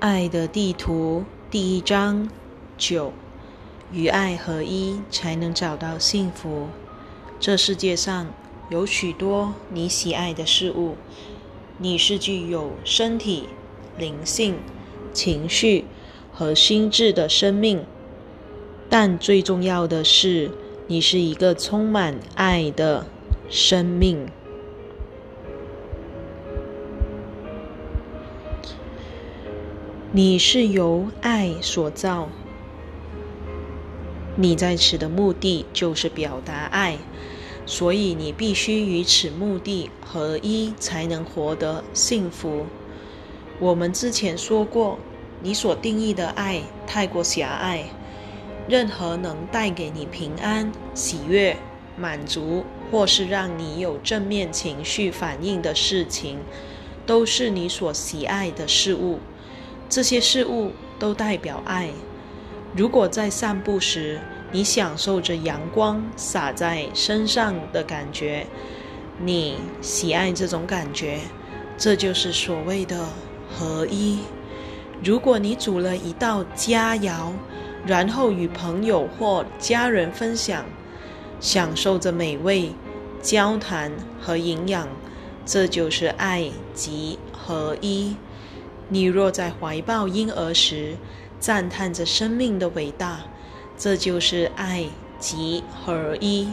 爱的地图第一章九，与爱合一，才能找到幸福。这世界上有许多你喜爱的事物，你是具有身体、灵性、情绪和心智的生命，但最重要的是，你是一个充满爱的生命。你是由爱所造，你在此的目的就是表达爱，所以你必须与此目的合一，才能获得幸福。我们之前说过，你所定义的爱太过狭隘，任何能带给你平安、喜悦、满足，或是让你有正面情绪反应的事情，都是你所喜爱的事物。这些事物都代表爱。如果在散步时，你享受着阳光洒在身上的感觉，你喜爱这种感觉，这就是所谓的合一。如果你煮了一道佳肴，然后与朋友或家人分享，享受着美味、交谈和营养，这就是爱及合一。你若在怀抱婴儿时赞叹着生命的伟大，这就是爱及合一；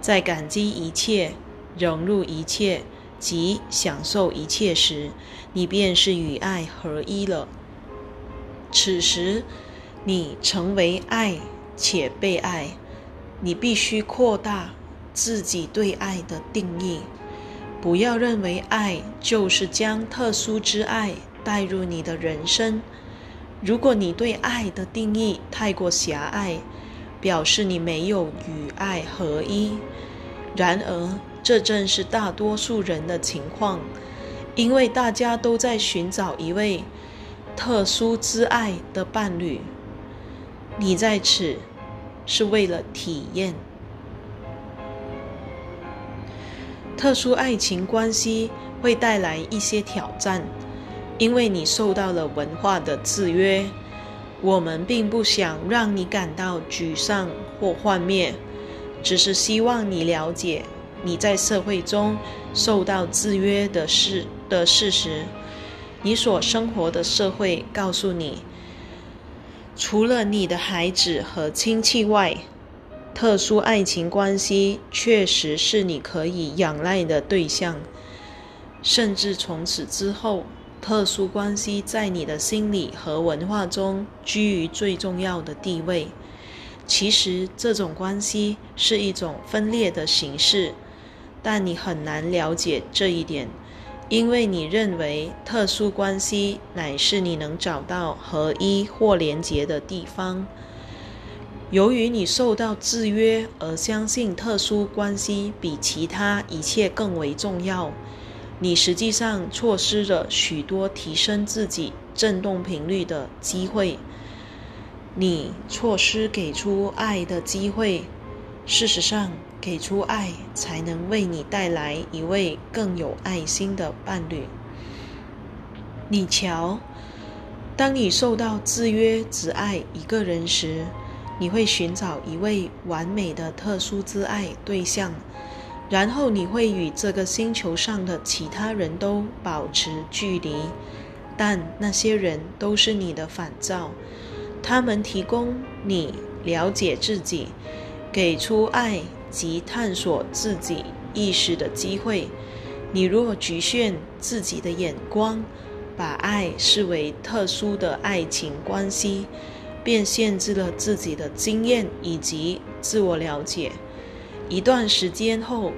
在感激一切、融入一切及享受一切时，你便是与爱合一了。此时，你成为爱且被爱。你必须扩大自己对爱的定义，不要认为爱就是将特殊之爱。带入你的人生。如果你对爱的定义太过狭隘，表示你没有与爱合一。然而，这正是大多数人的情况，因为大家都在寻找一位特殊之爱的伴侣。你在此是为了体验特殊爱情关系，会带来一些挑战。因为你受到了文化的制约，我们并不想让你感到沮丧或幻灭，只是希望你了解你在社会中受到制约的事的事实。你所生活的社会告诉你，除了你的孩子和亲戚外，特殊爱情关系确实是你可以仰赖的对象，甚至从此之后。特殊关系在你的心理和文化中居于最重要的地位。其实，这种关系是一种分裂的形式，但你很难了解这一点，因为你认为特殊关系乃是你能找到合一或连结的地方。由于你受到制约而相信特殊关系比其他一切更为重要。你实际上错失了许多提升自己振动频率的机会，你错失给出爱的机会。事实上，给出爱才能为你带来一位更有爱心的伴侣。你瞧，当你受到制约只爱一个人时，你会寻找一位完美的特殊之爱对象。然后你会与这个星球上的其他人都保持距离，但那些人都是你的反照，他们提供你了解自己、给出爱及探索自己意识的机会。你若局限自己的眼光，把爱视为特殊的爱情关系，便限制了自己的经验以及自我了解。一段时间后，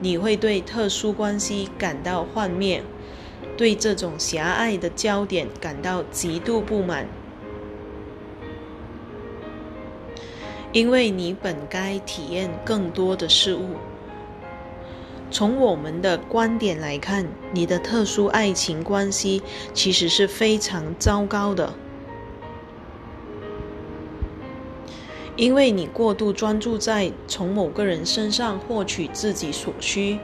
你会对特殊关系感到幻灭，对这种狭隘的焦点感到极度不满，因为你本该体验更多的事物。从我们的观点来看，你的特殊爱情关系其实是非常糟糕的。因为你过度专注在从某个人身上获取自己所需，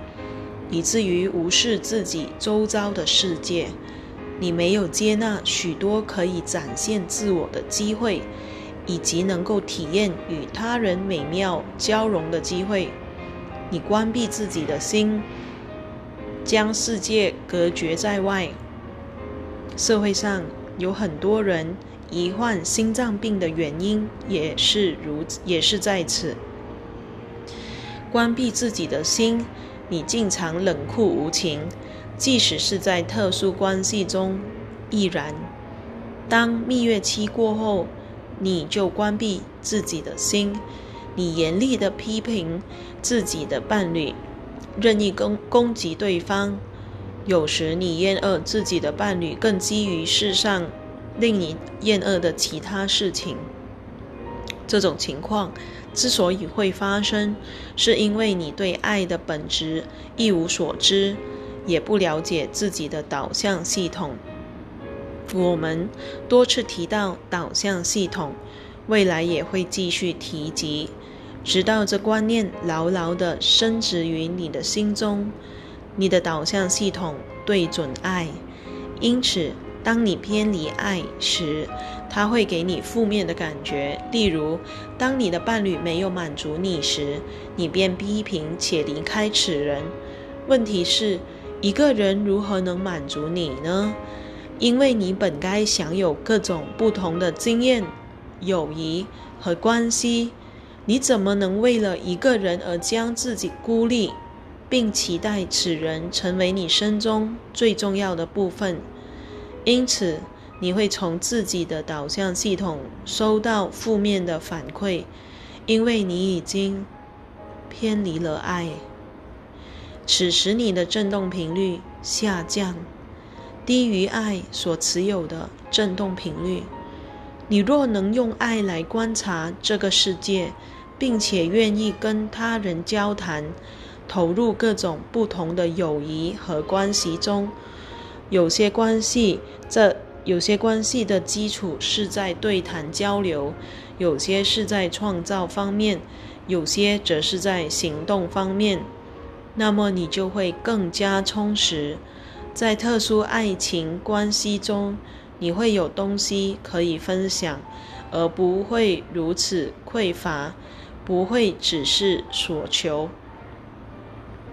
以至于无视自己周遭的世界。你没有接纳许多可以展现自我的机会，以及能够体验与他人美妙交融的机会。你关闭自己的心，将世界隔绝在外。社会上有很多人罹患心脏病的原因也是如，也是在此。关闭自己的心，你经常冷酷无情。即使是在特殊关系中，亦然。当蜜月期过后，你就关闭自己的心，你严厉的批评自己的伴侣，任意攻攻击对方。有时你厌恶自己的伴侣，更基于世上令你厌恶的其他事情。这种情况之所以会发生，是因为你对爱的本质一无所知。也不了解自己的导向系统。我们多次提到导向系统，未来也会继续提及，直到这观念牢牢地深植于你的心中。你的导向系统对准爱，因此当你偏离爱时，它会给你负面的感觉。例如，当你的伴侣没有满足你时，你便批评且离开此人。问题是。一个人如何能满足你呢？因为你本该享有各种不同的经验、友谊和关系，你怎么能为了一个人而将自己孤立，并期待此人成为你生中最重要的部分？因此，你会从自己的导向系统收到负面的反馈，因为你已经偏离了爱。此时你的振动频率下降，低于爱所持有的振动频率。你若能用爱来观察这个世界，并且愿意跟他人交谈，投入各种不同的友谊和关系中，有些关系这有些关系的基础是在对谈交流，有些是在创造方面，有些则是在行动方面。那么你就会更加充实，在特殊爱情关系中，你会有东西可以分享，而不会如此匮乏，不会只是所求。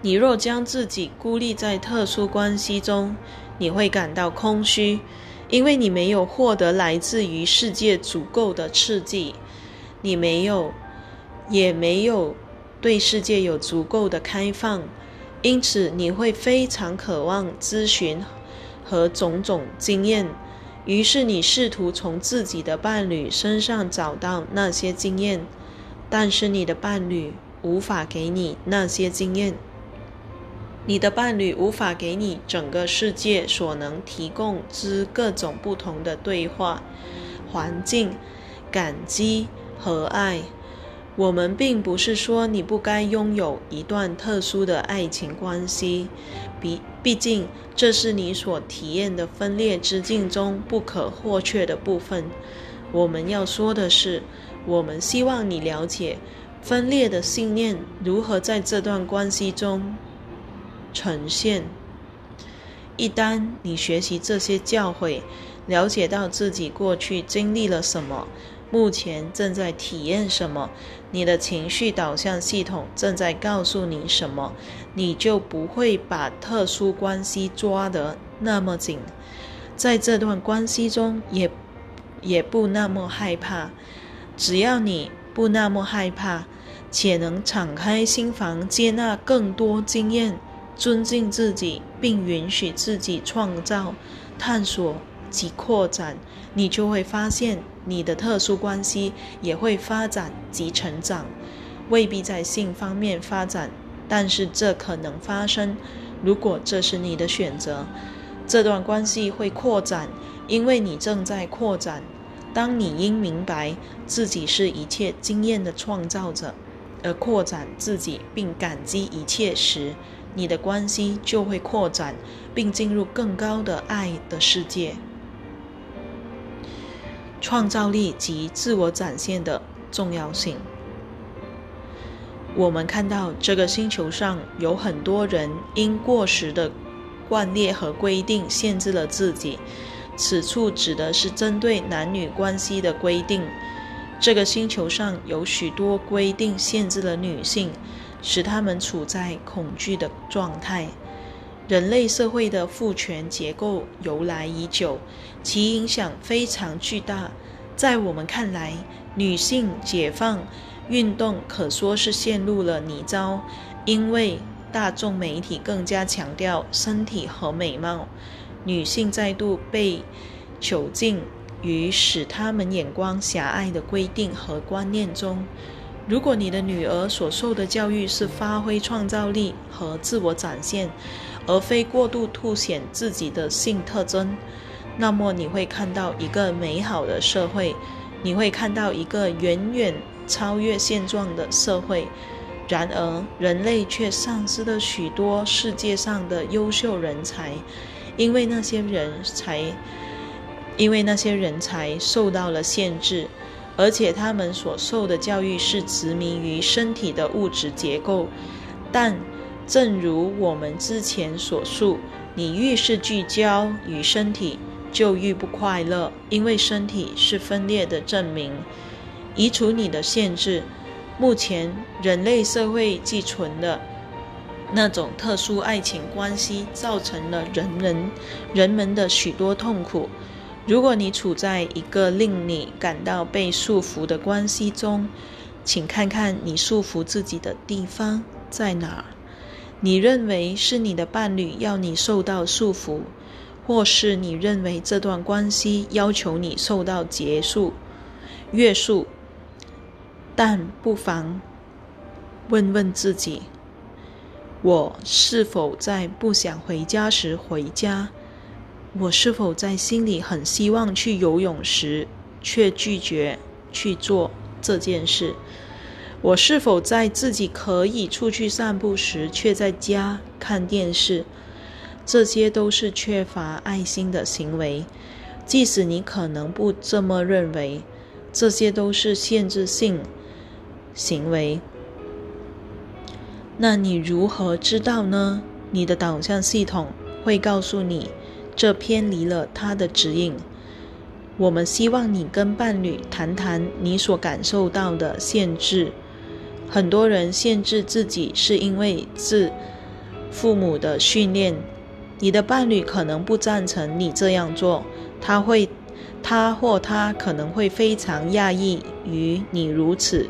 你若将自己孤立在特殊关系中，你会感到空虚，因为你没有获得来自于世界足够的刺激，你没有，也没有。对世界有足够的开放，因此你会非常渴望咨询和种种经验。于是你试图从自己的伴侣身上找到那些经验，但是你的伴侣无法给你那些经验。你的伴侣无法给你整个世界所能提供之各种不同的对话、环境、感激和爱。我们并不是说你不该拥有一段特殊的爱情关系，毕毕竟这是你所体验的分裂之境中不可或缺的部分。我们要说的是，我们希望你了解分裂的信念如何在这段关系中呈现。一旦你学习这些教诲，了解到自己过去经历了什么。目前正在体验什么？你的情绪导向系统正在告诉你什么？你就不会把特殊关系抓得那么紧，在这段关系中也也不那么害怕。只要你不那么害怕，且能敞开心房，接纳更多经验，尊敬自己，并允许自己创造、探索及扩展，你就会发现。你的特殊关系也会发展及成长，未必在性方面发展，但是这可能发生。如果这是你的选择，这段关系会扩展，因为你正在扩展。当你应明白自己是一切经验的创造者，而扩展自己并感激一切时，你的关系就会扩展，并进入更高的爱的世界。创造力及自我展现的重要性。我们看到这个星球上有很多人因过时的惯例和规定限制了自己。此处指的是针对男女关系的规定。这个星球上有许多规定限制了女性，使他们处在恐惧的状态。人类社会的父权结构由来已久，其影响非常巨大。在我们看来，女性解放运动可说是陷入了泥沼，因为大众媒体更加强调身体和美貌，女性再度被囚禁于使他们眼光狭隘的规定和观念中。如果你的女儿所受的教育是发挥创造力和自我展现，而非过度凸显自己的性特征，那么你会看到一个美好的社会，你会看到一个远远超越现状的社会。然而，人类却丧失了许多世界上的优秀人才，因为那些人才，因为那些人才受到了限制，而且他们所受的教育是执迷于身体的物质结构。但，正如我们之前所述，你越是聚焦于身体，就愈不快乐，因为身体是分裂的证明。移除你的限制，目前人类社会寄存的那种特殊爱情关系，造成了人人人们的许多痛苦。如果你处在一个令你感到被束缚的关系中，请看看你束缚自己的地方在哪儿。你认为是你的伴侣要你受到束缚。或是你认为这段关系要求你受到结束、约束，但不妨问问自己：我是否在不想回家时回家？我是否在心里很希望去游泳时，却拒绝去做这件事？我是否在自己可以出去散步时，却在家看电视？这些都是缺乏爱心的行为，即使你可能不这么认为，这些都是限制性行为。那你如何知道呢？你的导向系统会告诉你，这偏离了他的指引。我们希望你跟伴侣谈谈你所感受到的限制。很多人限制自己是因为自父母的训练。你的伴侣可能不赞成你这样做，他会，他或他可能会非常讶异于你如此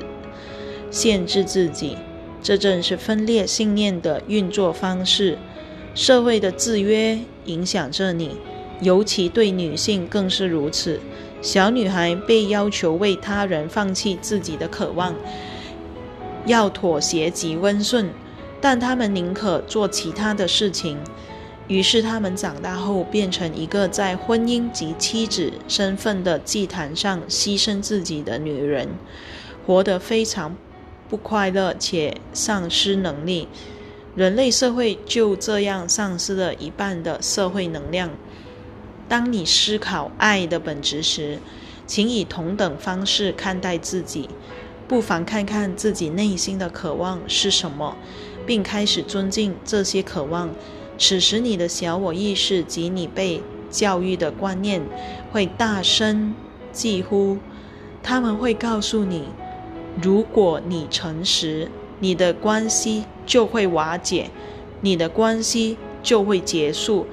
限制自己。这正是分裂信念的运作方式。社会的制约影响着你，尤其对女性更是如此。小女孩被要求为他人放弃自己的渴望，要妥协及温顺，但他们宁可做其他的事情。于是，他们长大后变成一个在婚姻及妻子身份的祭坛上牺牲自己的女人，活得非常不快乐且丧失能力。人类社会就这样丧失了一半的社会能量。当你思考爱的本质时，请以同等方式看待自己，不妨看看自己内心的渴望是什么，并开始尊敬这些渴望。此时，你的小我意识及你被教育的观念会大声疾呼，他们会告诉你：如果你诚实，你的关系就会瓦解，你的关系就会结束。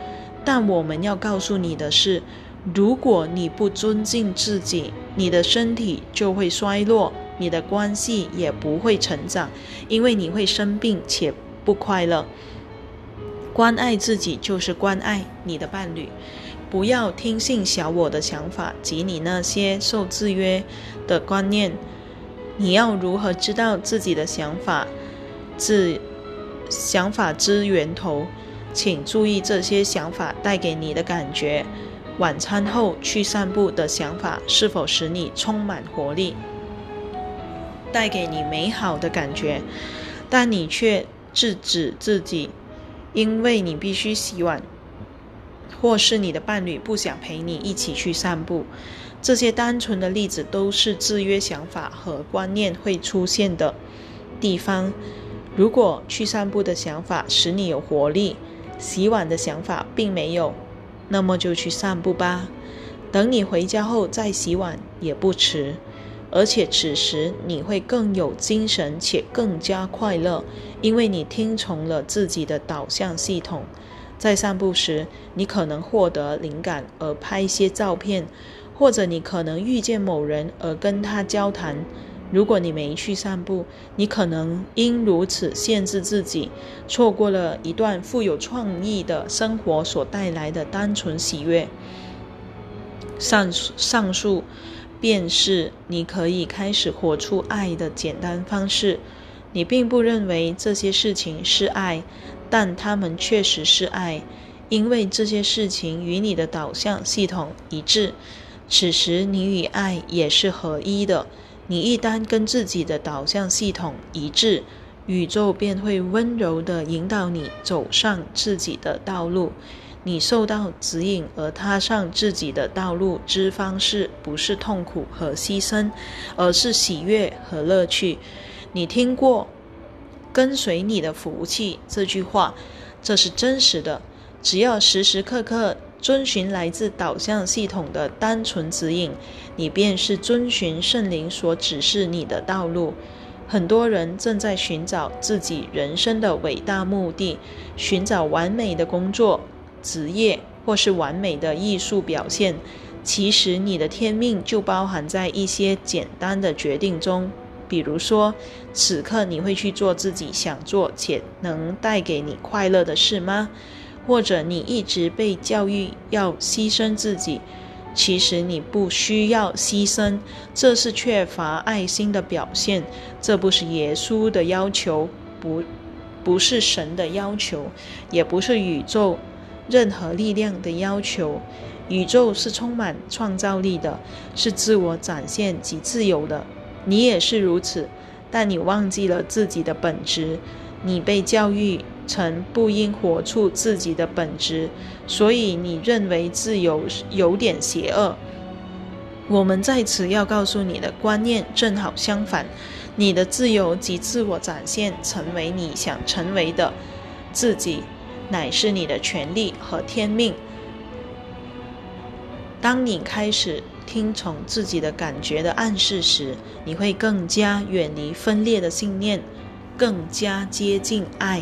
但我们要告诉你的是，如果你不尊敬自己，你的身体就会衰落，你的关系也不会成长，因为你会生病且不快乐。关爱自己就是关爱你的伴侣，不要听信小我的想法及你那些受制约的观念。你要如何知道自己的想法？自想法之源头，请注意这些想法带给你的感觉。晚餐后去散步的想法是否使你充满活力，带给你美好的感觉？但你却制止自己。因为你必须洗碗，或是你的伴侣不想陪你一起去散步，这些单纯的例子都是制约想法和观念会出现的地方。如果去散步的想法使你有活力，洗碗的想法并没有，那么就去散步吧。等你回家后再洗碗也不迟，而且此时你会更有精神且更加快乐，因为你听从了自己的导向系统。在散步时，你可能获得灵感而拍一些照片，或者你可能遇见某人而跟他交谈。如果你没去散步，你可能因如此限制自己，错过了一段富有创意的生活所带来的单纯喜悦。上上述便是你可以开始活出爱的简单方式。你并不认为这些事情是爱。但他们确实是爱，因为这些事情与你的导向系统一致。此时你与爱也是合一的。你一旦跟自己的导向系统一致，宇宙便会温柔地引导你走上自己的道路。你受到指引而踏上自己的道路之方式，不是痛苦和牺牲，而是喜悦和乐趣。你听过？跟随你的福气这句话，这是真实的。只要时时刻刻遵循来自导向系统的单纯指引，你便是遵循圣灵所指示你的道路。很多人正在寻找自己人生的伟大目的，寻找完美的工作、职业，或是完美的艺术表现。其实，你的天命就包含在一些简单的决定中。比如说，此刻你会去做自己想做且能带给你快乐的事吗？或者你一直被教育要牺牲自己，其实你不需要牺牲，这是缺乏爱心的表现。这不是耶稣的要求，不，不是神的要求，也不是宇宙任何力量的要求。宇宙是充满创造力的，是自我展现及自由的。你也是如此，但你忘记了自己的本质。你被教育曾不应活出自己的本质，所以你认为自由有点邪恶。我们在此要告诉你的观念正好相反：你的自由及自我展现，成为你想成为的自己，乃是你的权利和天命。当你开始。听从自己的感觉的暗示时，你会更加远离分裂的信念，更加接近爱。